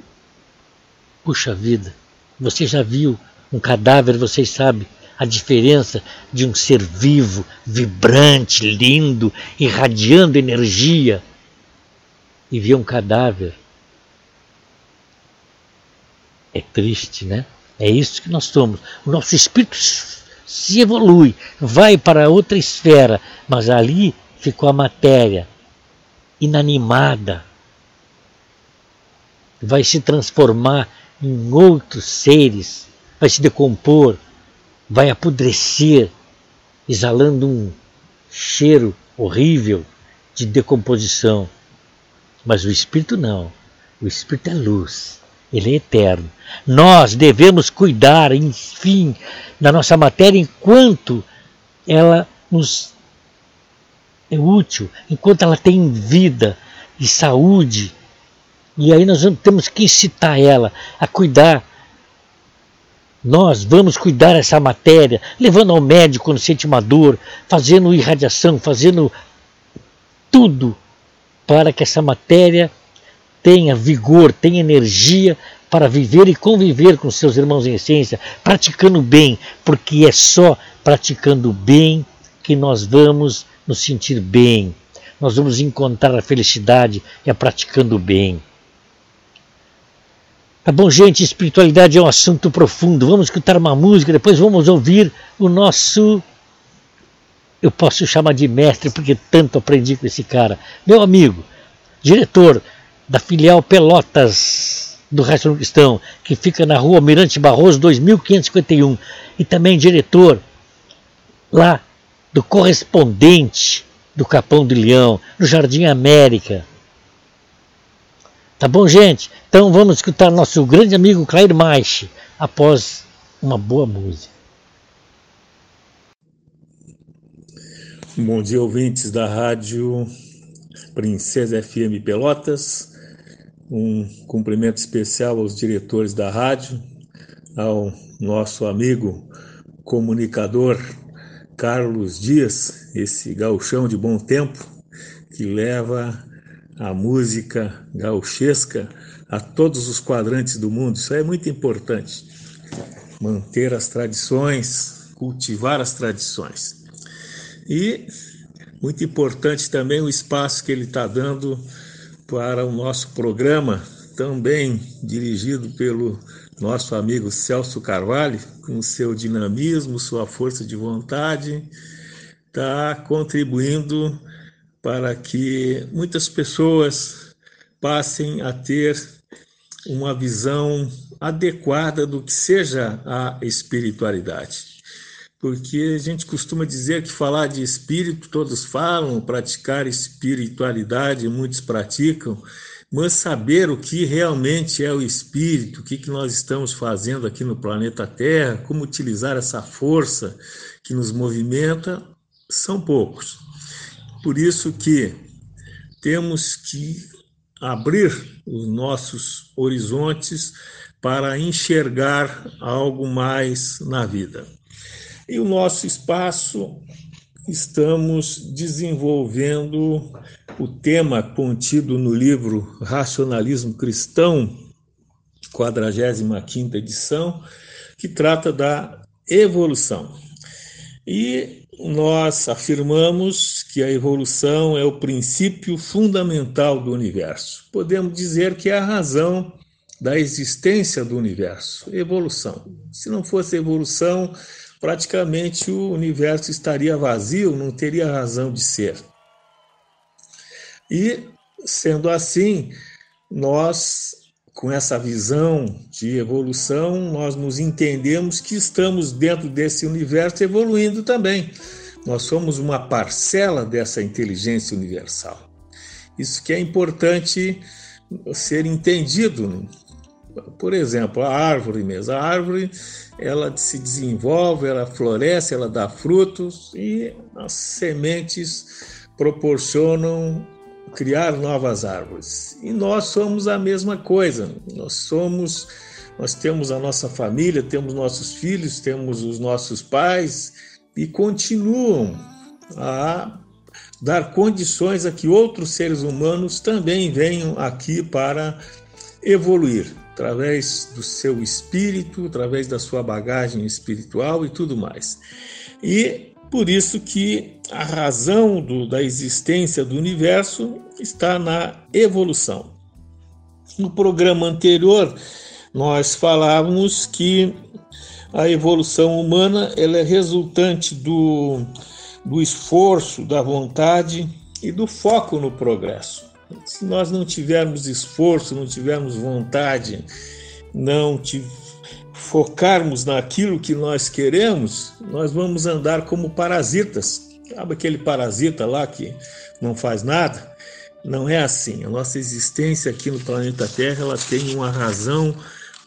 puxa vida. Você já viu um cadáver, vocês sabem a diferença de um ser vivo, vibrante, lindo, irradiando energia, e ver um cadáver. É triste, né? É isso que nós somos. O nosso espírito se evolui, vai para outra esfera, mas ali ficou a matéria inanimada. Vai se transformar em outros seres, vai se decompor, vai apodrecer, exalando um cheiro horrível de decomposição. Mas o espírito não. O espírito é luz, ele é eterno. Nós devemos cuidar, enfim, da nossa matéria enquanto ela nos é útil, enquanto ela tem vida e saúde. E aí nós temos que incitar ela a cuidar. Nós vamos cuidar dessa matéria, levando ao médico quando sente uma dor, fazendo irradiação, fazendo tudo para que essa matéria tenha vigor, tenha energia para viver e conviver com seus irmãos em essência, praticando bem, porque é só praticando bem que nós vamos nos sentir bem, nós vamos encontrar a felicidade a praticando bem. Tá bom, gente? Espiritualidade é um assunto profundo. Vamos escutar uma música, depois vamos ouvir o nosso. Eu posso chamar de mestre, porque tanto aprendi com esse cara. Meu amigo, diretor da filial Pelotas do Racional Cristão, que fica na rua Mirante Barroso 2551, e também diretor lá do correspondente do Capão do Leão, no Jardim América. Tá bom, gente? Então vamos escutar nosso grande amigo Clair Maiche após uma boa música. Bom dia, ouvintes da rádio Princesa FM Pelotas. Um cumprimento especial aos diretores da rádio, ao nosso amigo comunicador Carlos Dias, esse gauchão de bom tempo, que leva a música gauchesca a todos os quadrantes do mundo. Isso é muito importante. Manter as tradições, cultivar as tradições. E muito importante também o espaço que ele está dando para o nosso programa, também dirigido pelo nosso amigo Celso Carvalho, com seu dinamismo, sua força de vontade, está contribuindo para que muitas pessoas passem a ter uma visão adequada do que seja a espiritualidade. Porque a gente costuma dizer que falar de espírito todos falam, praticar espiritualidade muitos praticam, mas saber o que realmente é o espírito, o que, que nós estamos fazendo aqui no planeta Terra, como utilizar essa força que nos movimenta, são poucos. Por isso que temos que abrir os nossos horizontes para enxergar algo mais na vida. E o nosso espaço estamos desenvolvendo o tema contido no livro Racionalismo Cristão, 45ª edição, que trata da evolução. E nós afirmamos que a evolução é o princípio fundamental do universo. Podemos dizer que é a razão da existência do universo, evolução. Se não fosse evolução, praticamente o universo estaria vazio, não teria razão de ser. E, sendo assim, nós, com essa visão de evolução, nós nos entendemos que estamos dentro desse universo evoluindo também. Nós somos uma parcela dessa inteligência universal. Isso que é importante ser entendido. Por exemplo, a árvore mesmo. A árvore ela se desenvolve, ela floresce, ela dá frutos e as sementes proporcionam criar novas árvores. E nós somos a mesma coisa. Nós somos, nós temos a nossa família, temos nossos filhos, temos os nossos pais e continuam a dar condições a que outros seres humanos também venham aqui para evoluir através do seu espírito, através da sua bagagem espiritual e tudo mais. E por isso que a razão do, da existência do universo está na evolução. No programa anterior, nós falávamos que a evolução humana ela é resultante do, do esforço, da vontade e do foco no progresso. Se nós não tivermos esforço, não tivermos vontade, não focarmos naquilo que nós queremos, nós vamos andar como parasitas. Sabe aquele parasita lá que não faz nada? Não é assim. A nossa existência aqui no planeta Terra ela tem uma razão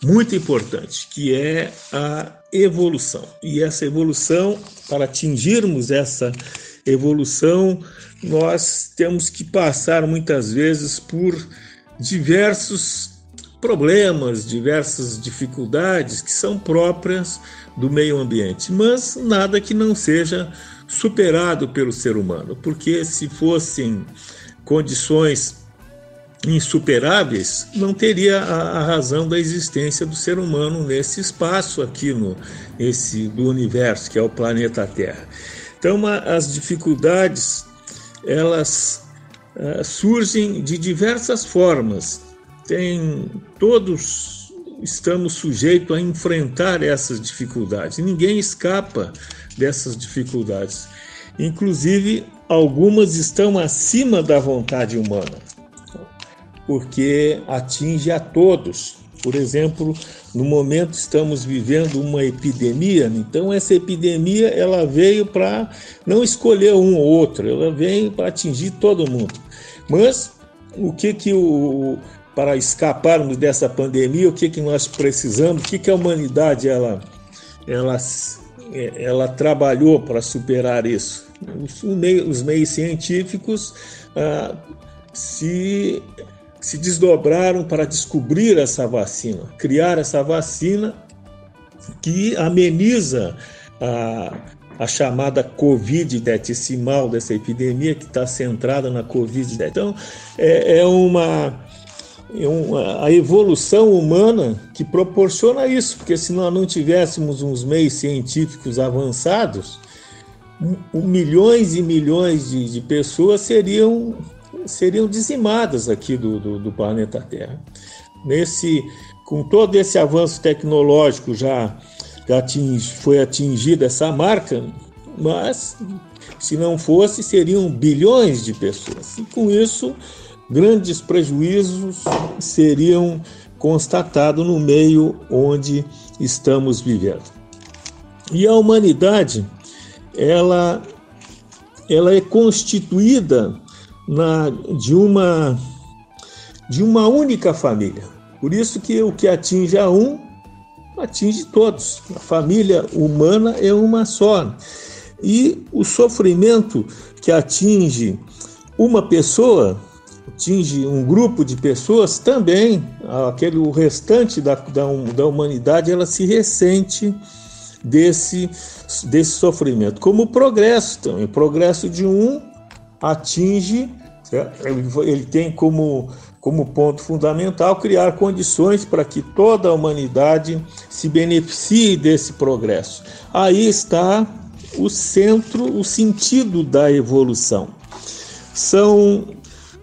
muito importante, que é a evolução. E essa evolução, para atingirmos essa evolução, nós temos que passar muitas vezes por diversos problemas, diversas dificuldades que são próprias do meio ambiente, mas nada que não seja superado pelo ser humano, porque se fossem condições insuperáveis, não teria a, a, razão da existência do ser humano nesse espaço aqui no esse do universo que é o planeta Terra. Então, as dificuldades elas uh, surgem de diversas formas. Tem todos estamos sujeitos a enfrentar essas dificuldades. Ninguém escapa dessas dificuldades. Inclusive, algumas estão acima da vontade humana, porque atinge a todos. Por exemplo, no momento estamos vivendo uma epidemia, então essa epidemia ela veio para não escolher um ou outro, ela veio para atingir todo mundo. Mas o que que o para escaparmos dessa pandemia, o que que nós precisamos, o que que a humanidade ela ela ela trabalhou para superar isso. Os, os meios científicos ah, se se desdobraram para descobrir essa vacina, criar essa vacina que ameniza a, a chamada Covid-19, esse mal dessa epidemia que está centrada na Covid-19. Então, é, é uma, é uma, a evolução humana que proporciona isso, porque se nós não tivéssemos uns meios científicos avançados, milhões e milhões de, de pessoas seriam seriam dizimadas aqui do, do, do planeta Terra. Nesse, com todo esse avanço tecnológico já, já atingi, foi atingida essa marca, mas se não fosse, seriam bilhões de pessoas. E com isso, grandes prejuízos seriam constatados no meio onde estamos vivendo. E a humanidade, ela, ela é constituída na, de uma de uma única família. Por isso que o que atinge a um atinge todos. A família humana é uma só. E o sofrimento que atinge uma pessoa, atinge um grupo de pessoas, também, aquele, o restante da, da, da humanidade, ela se ressente desse, desse sofrimento. Como o progresso também. O progresso de um atinge, ele tem como, como ponto fundamental criar condições para que toda a humanidade se beneficie desse progresso. Aí está o centro, o sentido da evolução. São,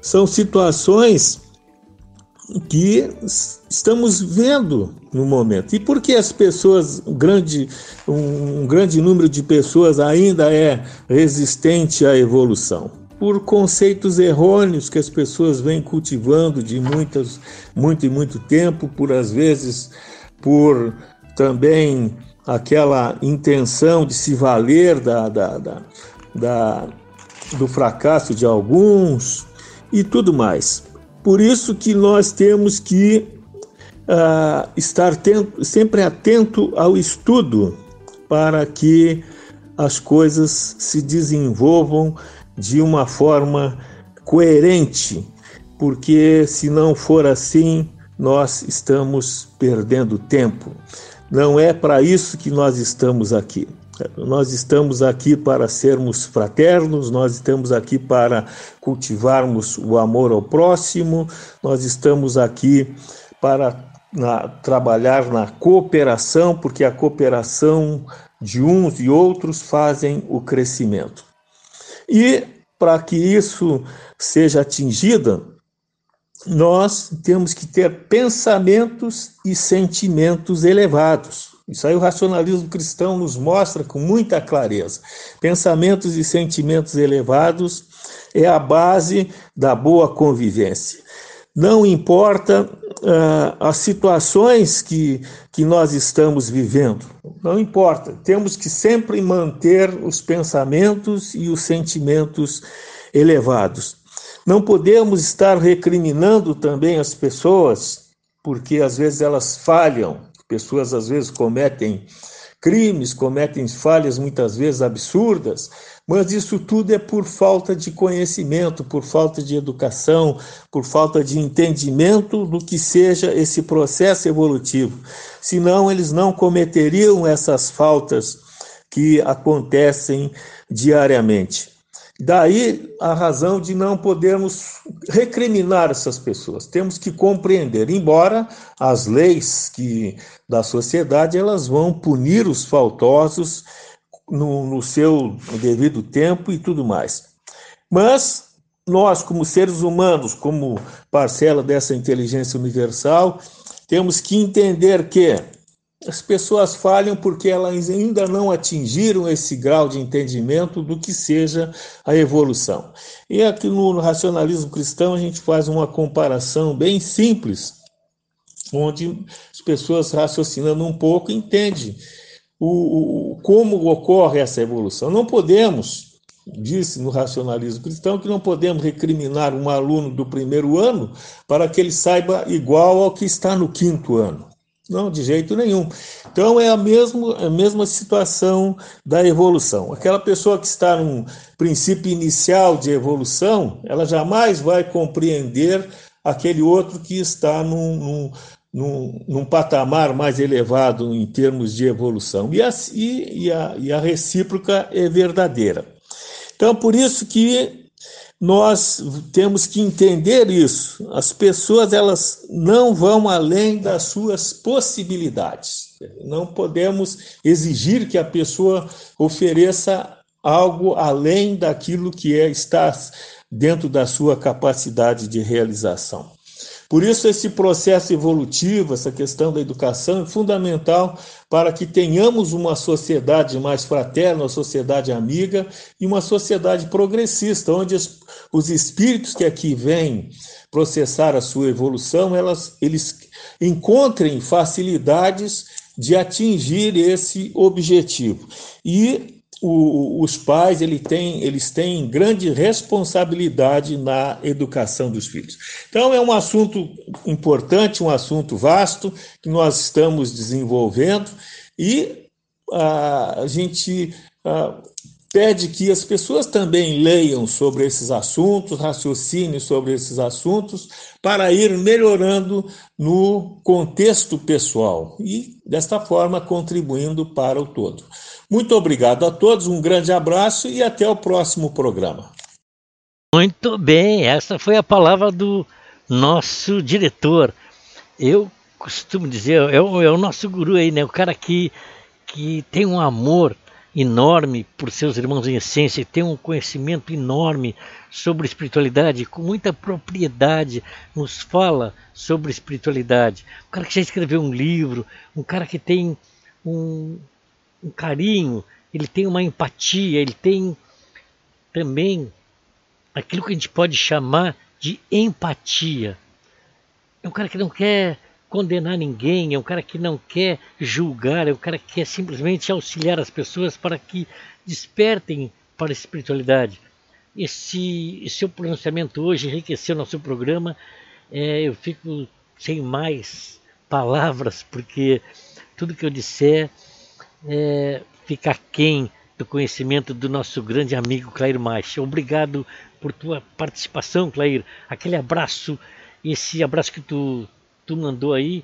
são situações que estamos vendo no momento. E por que as pessoas, um grande, um grande número de pessoas ainda é resistente à evolução? Por conceitos errôneos que as pessoas vêm cultivando de muitas, muito e muito tempo, por às vezes por também aquela intenção de se valer da, da, da, da do fracasso de alguns e tudo mais. Por isso que nós temos que uh, estar tento, sempre atento ao estudo para que as coisas se desenvolvam de uma forma coerente, porque se não for assim, nós estamos perdendo tempo. Não é para isso que nós estamos aqui. Nós estamos aqui para sermos fraternos, nós estamos aqui para cultivarmos o amor ao próximo, nós estamos aqui para na, trabalhar na cooperação, porque a cooperação de uns e outros fazem o crescimento. E para que isso seja atingido, nós temos que ter pensamentos e sentimentos elevados. Isso aí o racionalismo cristão nos mostra com muita clareza. Pensamentos e sentimentos elevados é a base da boa convivência. Não importa uh, as situações que, que nós estamos vivendo, não importa. Temos que sempre manter os pensamentos e os sentimentos elevados. Não podemos estar recriminando também as pessoas, porque às vezes elas falham, pessoas às vezes cometem crimes, cometem falhas muitas vezes absurdas, mas isso tudo é por falta de conhecimento, por falta de educação, por falta de entendimento do que seja esse processo evolutivo. Senão, eles não cometeriam essas faltas que acontecem diariamente. Daí a razão de não podermos recriminar essas pessoas. Temos que compreender, embora as leis que da sociedade elas vão punir os faltosos no, no seu devido tempo e tudo mais. Mas nós, como seres humanos, como parcela dessa inteligência universal, temos que entender que as pessoas falham porque elas ainda não atingiram esse grau de entendimento do que seja a evolução. E aqui no racionalismo cristão a gente faz uma comparação bem simples, onde as pessoas raciocinando um pouco entendem o, o, como ocorre essa evolução. Não podemos, disse no racionalismo cristão, que não podemos recriminar um aluno do primeiro ano para que ele saiba igual ao que está no quinto ano. Não, de jeito nenhum. Então é a mesma, a mesma situação da evolução. Aquela pessoa que está num princípio inicial de evolução, ela jamais vai compreender aquele outro que está num, num, num, num patamar mais elevado em termos de evolução. E a, e, a, e a recíproca é verdadeira. Então, por isso que nós temos que entender isso. As pessoas elas não vão além das suas possibilidades. Não podemos exigir que a pessoa ofereça algo além daquilo que é está dentro da sua capacidade de realização. Por isso, esse processo evolutivo, essa questão da educação é fundamental para que tenhamos uma sociedade mais fraterna, uma sociedade amiga e uma sociedade progressista, onde os espíritos que aqui vêm processar a sua evolução, elas, eles encontrem facilidades de atingir esse objetivo. E o, os pais ele tem, eles têm grande responsabilidade na educação dos filhos. Então, é um assunto importante, um assunto vasto que nós estamos desenvolvendo e a, a gente a, pede que as pessoas também leiam sobre esses assuntos, raciocinem sobre esses assuntos, para ir melhorando no contexto pessoal e, desta forma, contribuindo para o todo. Muito obrigado a todos, um grande abraço e até o próximo programa. Muito bem, essa foi a palavra do nosso diretor. Eu costumo dizer, é o, é o nosso guru aí, né? O cara que, que tem um amor enorme por seus irmãos em essência, tem um conhecimento enorme sobre espiritualidade, com muita propriedade, nos fala sobre espiritualidade. Um cara que já escreveu um livro, um cara que tem um, um carinho, ele tem uma empatia, ele tem também aquilo que a gente pode chamar de empatia. É um cara que não quer condenar ninguém, é um cara que não quer julgar, é um cara que quer simplesmente auxiliar as pessoas para que despertem para a espiritualidade. Esse, seu pronunciamento hoje enriqueceu nosso programa. É, eu fico sem mais palavras, porque tudo que eu disser é, fica quem do conhecimento do nosso grande amigo Clair Maich. Obrigado por tua participação, Clair. Aquele abraço, esse abraço que tu, tu mandou aí,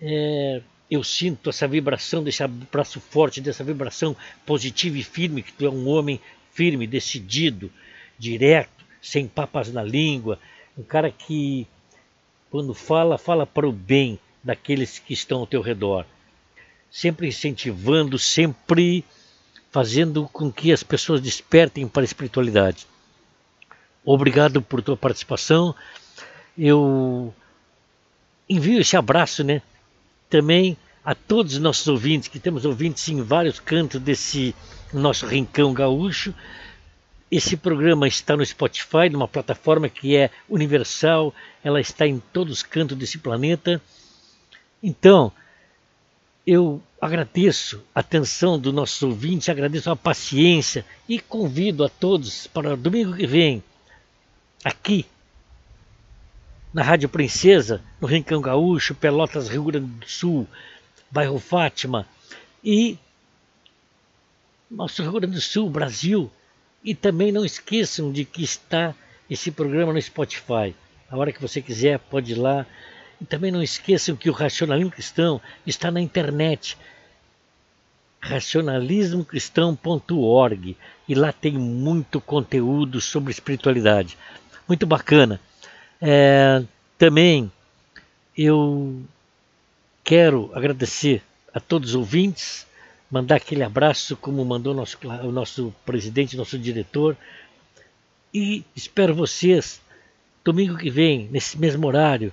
é, eu sinto essa vibração, desse abraço forte, dessa vibração positiva e firme, que tu é um homem firme, decidido, direto, sem papas na língua, um cara que, quando fala, fala para o bem daqueles que estão ao teu redor. Sempre incentivando, sempre fazendo com que as pessoas despertem para a espiritualidade. Obrigado por tua participação. Eu envio esse abraço, né? Também a todos os nossos ouvintes, que temos ouvintes em vários cantos desse nosso rincão gaúcho. Esse programa está no Spotify, numa plataforma que é universal, ela está em todos os cantos desse planeta. Então, eu agradeço a atenção dos nossos ouvintes, agradeço a paciência e convido a todos para domingo que vem, aqui na Rádio Princesa, no Rincão Gaúcho, Pelotas, Rio Grande do Sul, bairro Fátima e nosso Rio Grande do Sul, Brasil. E também não esqueçam de que está esse programa no Spotify. A hora que você quiser, pode ir lá também não esqueçam que o Racionalismo Cristão está na internet, racionalismocristão.org, e lá tem muito conteúdo sobre espiritualidade. Muito bacana. É, também eu quero agradecer a todos os ouvintes, mandar aquele abraço como mandou nosso, o nosso presidente, nosso diretor, e espero vocês domingo que vem, nesse mesmo horário,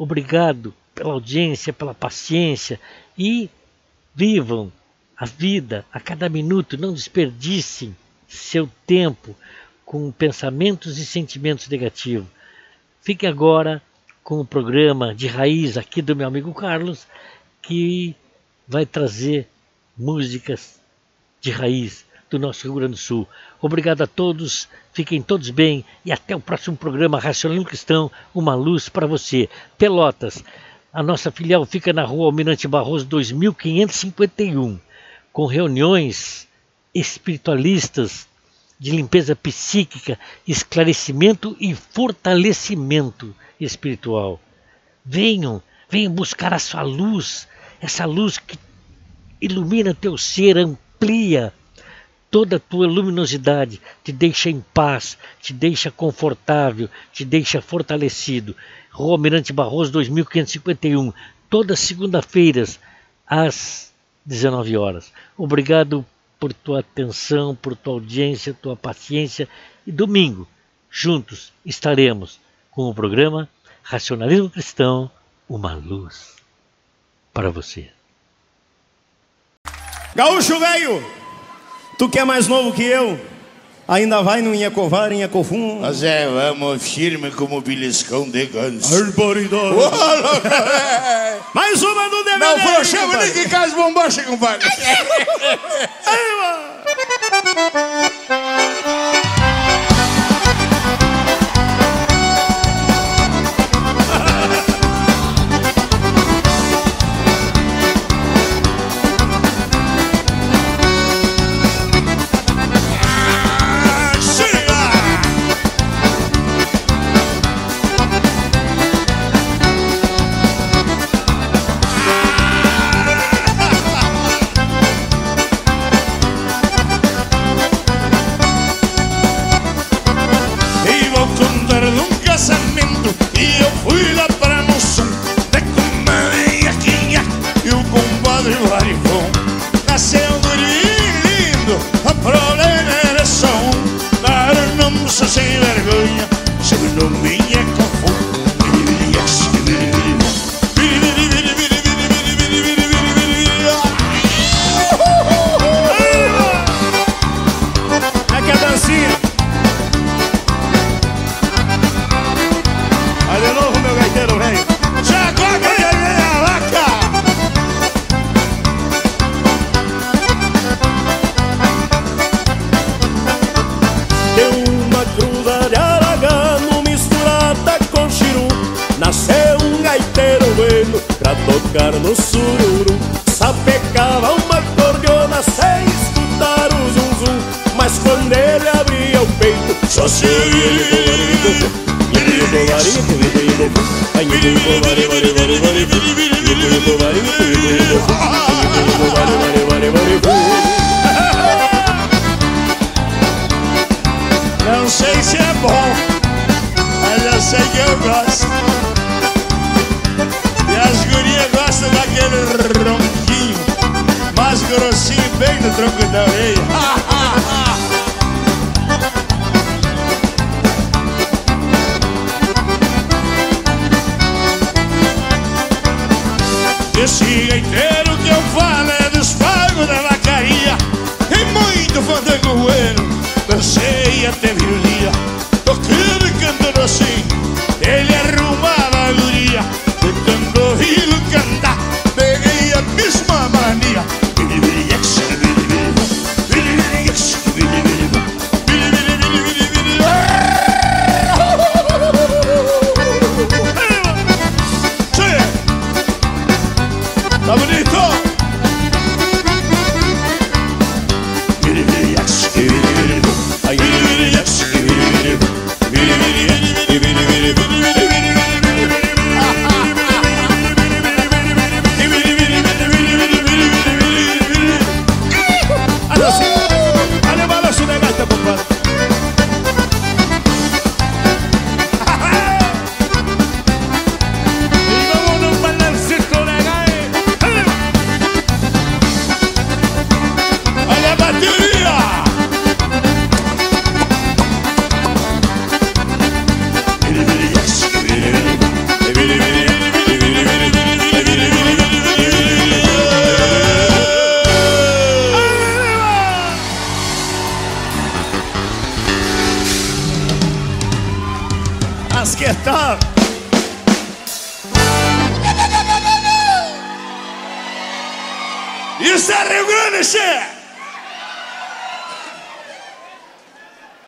Obrigado pela audiência, pela paciência. E vivam a vida a cada minuto, não desperdicem seu tempo com pensamentos e sentimentos negativos. Fique agora com o programa de raiz aqui do meu amigo Carlos, que vai trazer músicas de raiz do nosso Rio Grande do Sul. Obrigado a todos, fiquem todos bem e até o próximo programa Racionalismo Cristão, uma luz para você. Pelotas, a nossa filial fica na rua Almirante Barroso 2551, com reuniões espiritualistas de limpeza psíquica, esclarecimento e fortalecimento espiritual. Venham, venham buscar a sua luz, essa luz que ilumina teu ser, amplia toda a tua luminosidade, te deixa em paz, te deixa confortável, te deixa fortalecido. Rua Almirante Barroso 2551, todas segunda-feiras às 19 horas. Obrigado por tua atenção, por tua audiência, tua paciência e domingo juntos estaremos com o programa Racionalismo Cristão, uma luz para você. Gaúcho velho, tu que é mais novo que eu, ainda vai no Inhacovar, Inhacofum. Mas é, vamos firme como beliscão de ganso. Arboridade. Ô, louco! Mais uma do DVD. Não frouxamos nem que caso bombacha, compadre. Aí, (laughs) mano. no troncudão, ei! Ha, ha. Esse inteiro que eu falo é dos fogos da vacaria E muito fandango rueiro, danceia, teve